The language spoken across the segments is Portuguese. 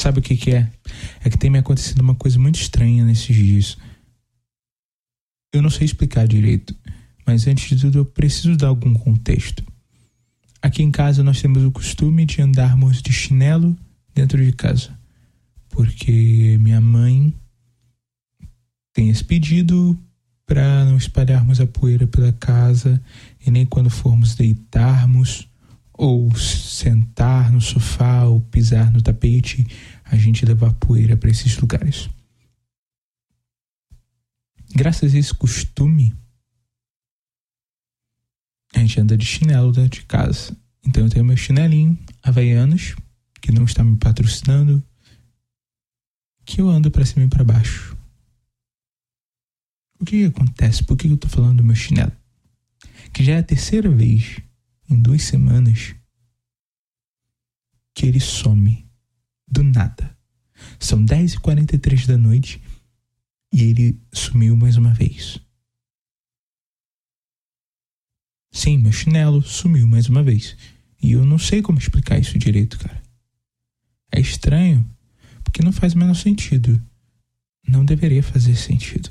Sabe o que, que é? É que tem me acontecido uma coisa muito estranha nesses dias. Eu não sei explicar direito, mas antes de tudo eu preciso dar algum contexto. Aqui em casa nós temos o costume de andarmos de chinelo dentro de casa, porque minha mãe tem esse pedido para não espalharmos a poeira pela casa e nem quando formos deitarmos ou sentar no sofá ou pisar no tapete, a gente levar poeira para esses lugares. Graças a esse costume, a gente anda de chinelo dentro de casa. Então eu tenho meu chinelinho Havaianos, que não está me patrocinando, que eu ando para cima e para baixo. O que, que acontece? Por que eu tô falando do meu chinelo? Que já é a terceira vez em duas semanas que ele some do nada. São 10h43 da noite e ele sumiu mais uma vez. Sim, meu chinelo sumiu mais uma vez. E eu não sei como explicar isso direito, cara. É estranho, porque não faz o menor sentido. Não deveria fazer sentido.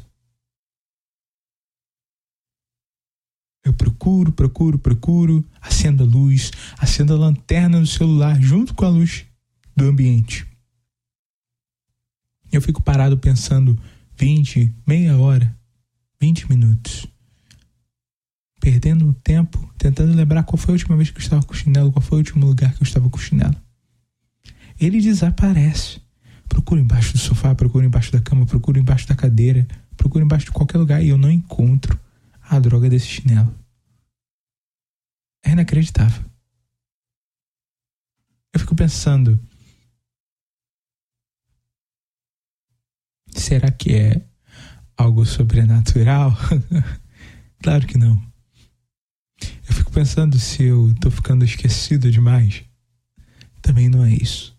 Eu procuro, procuro, procuro, acendo a luz, acendo a lanterna do celular junto com a luz do ambiente. Eu fico parado pensando 20, meia hora, 20 minutos. Perdendo tempo, tentando lembrar qual foi a última vez que eu estava com o chinelo, qual foi o último lugar que eu estava com o chinelo. Ele desaparece. Procuro embaixo do sofá, procuro embaixo da cama, procuro embaixo da cadeira, procuro embaixo de qualquer lugar e eu não encontro a droga desse chinelo. É inacreditável. Eu fico pensando. Será que é algo sobrenatural? claro que não. Eu fico pensando se eu tô ficando esquecido demais. Também não é isso.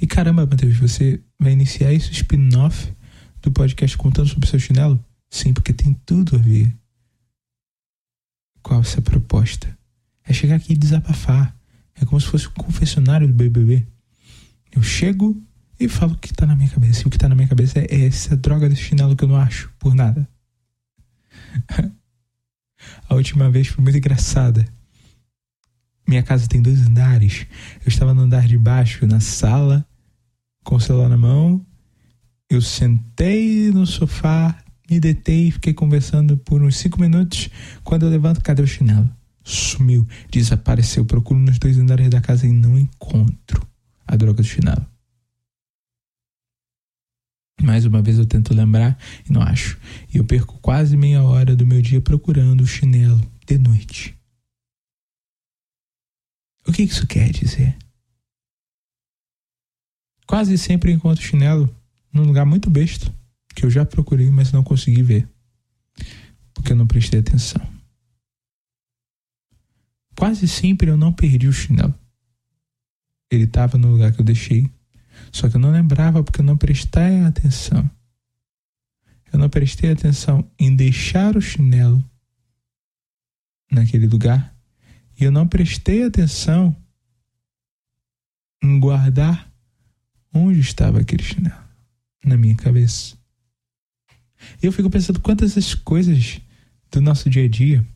E caramba, Matheus, você vai iniciar esse spin-off do podcast contando sobre seu chinelo? Sim, porque tem tudo a ver qual essa proposta. É chegar aqui e desabafar. É como se fosse um confessionário do BBB. Eu chego e falo o que tá na minha cabeça. E o que tá na minha cabeça é essa droga desse chinelo que eu não acho por nada. A última vez foi muito engraçada. Minha casa tem dois andares. Eu estava no andar de baixo, na sala, com o celular na mão. Eu sentei no sofá, me detei e fiquei conversando por uns cinco minutos. Quando eu levanto, cadê o chinelo? Sumiu, desapareceu. Procuro nos dois andares da casa e não encontro a droga do chinelo. Mais uma vez eu tento lembrar e não acho. E eu perco quase meia hora do meu dia procurando o chinelo de noite. O que isso quer dizer? Quase sempre encontro chinelo num lugar muito besta que eu já procurei, mas não consegui ver, porque eu não prestei atenção. Quase sempre eu não perdi o chinelo. Ele estava no lugar que eu deixei, só que eu não lembrava porque eu não prestei atenção. Eu não prestei atenção em deixar o chinelo naquele lugar e eu não prestei atenção em guardar onde estava aquele chinelo na minha cabeça. Eu fico pensando quantas as coisas do nosso dia a dia,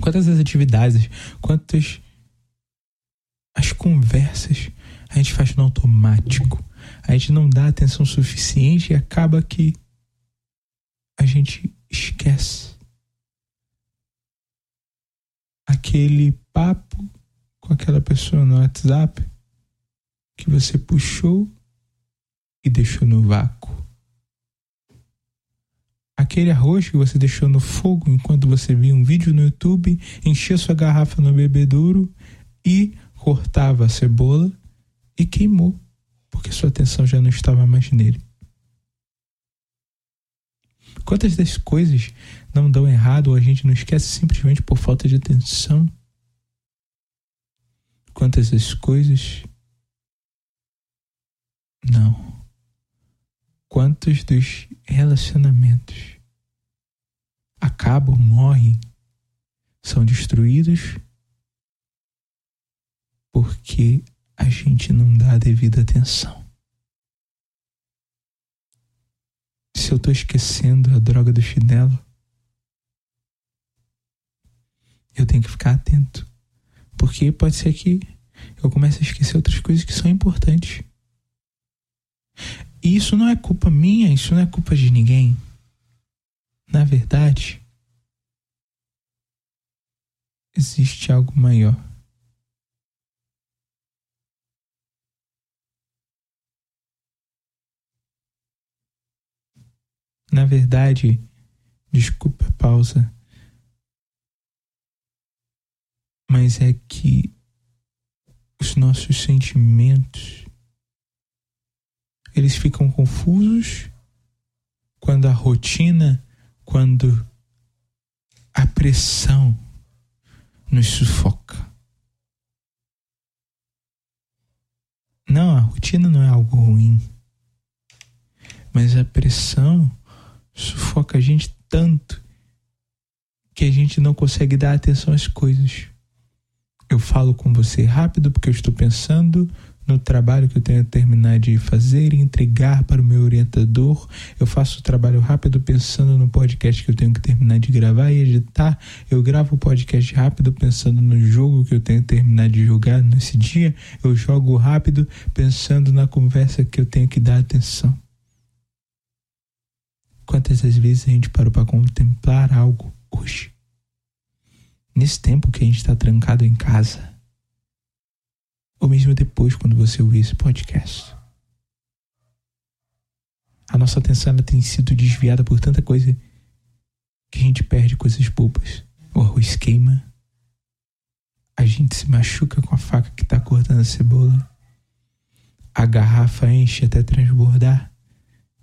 quantas as atividades, quantas as conversas a gente faz no automático. A gente não dá atenção suficiente e acaba que a gente esquece aquele papo com aquela pessoa no WhatsApp que você puxou e deixou no vácuo aquele arroz que você deixou no fogo enquanto você via um vídeo no YouTube, enchia sua garrafa no bebedouro e cortava a cebola e queimou, porque sua atenção já não estava mais nele. Quantas das coisas não dão errado ou a gente não esquece simplesmente por falta de atenção? Quantas das coisas não? Quantos dos relacionamentos acabam, morrem, são destruídos porque a gente não dá a devida atenção. Se eu tô esquecendo a droga do chinelo, eu tenho que ficar atento. Porque pode ser que eu comece a esquecer outras coisas que são importantes. E isso não é culpa minha, isso não é culpa de ninguém. Na verdade, existe algo maior. Na verdade, desculpa a pausa, mas é que os nossos sentimentos eles ficam confusos quando a rotina, quando a pressão nos sufoca. Não, a rotina não é algo ruim, mas a pressão sufoca a gente tanto que a gente não consegue dar atenção às coisas. Eu falo com você rápido porque eu estou pensando no trabalho que eu tenho que terminar de fazer e entregar para o meu orientador. Eu faço o trabalho rápido pensando no podcast que eu tenho que terminar de gravar e editar. Eu gravo o podcast rápido pensando no jogo que eu tenho que terminar de jogar nesse dia. Eu jogo rápido pensando na conversa que eu tenho que dar atenção. Quantas vezes a gente parou para contemplar algo hoje? Nesse tempo que a gente está trancado em casa, ou mesmo depois, quando você ouvir esse podcast. A nossa atenção tem sido desviada por tanta coisa que a gente perde coisas bobas. O arroz queima, a gente se machuca com a faca que está cortando a cebola, a garrafa enche até transbordar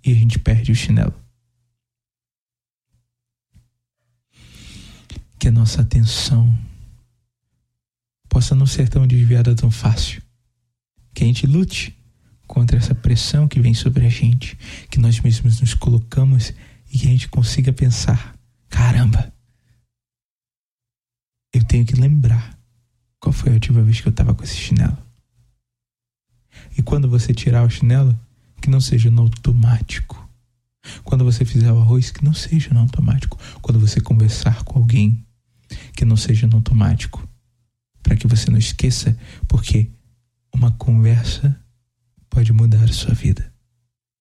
e a gente perde o chinelo. Que a nossa atenção possa não ser tão desviada tão fácil. Que a gente lute contra essa pressão que vem sobre a gente, que nós mesmos nos colocamos e que a gente consiga pensar: caramba, eu tenho que lembrar qual foi a última vez que eu estava com esse chinelo. E quando você tirar o chinelo, que não seja no automático. Quando você fizer o arroz, que não seja no automático. Quando você conversar com alguém, que não seja no automático. Para que você não esqueça, porque uma conversa pode mudar a sua vida.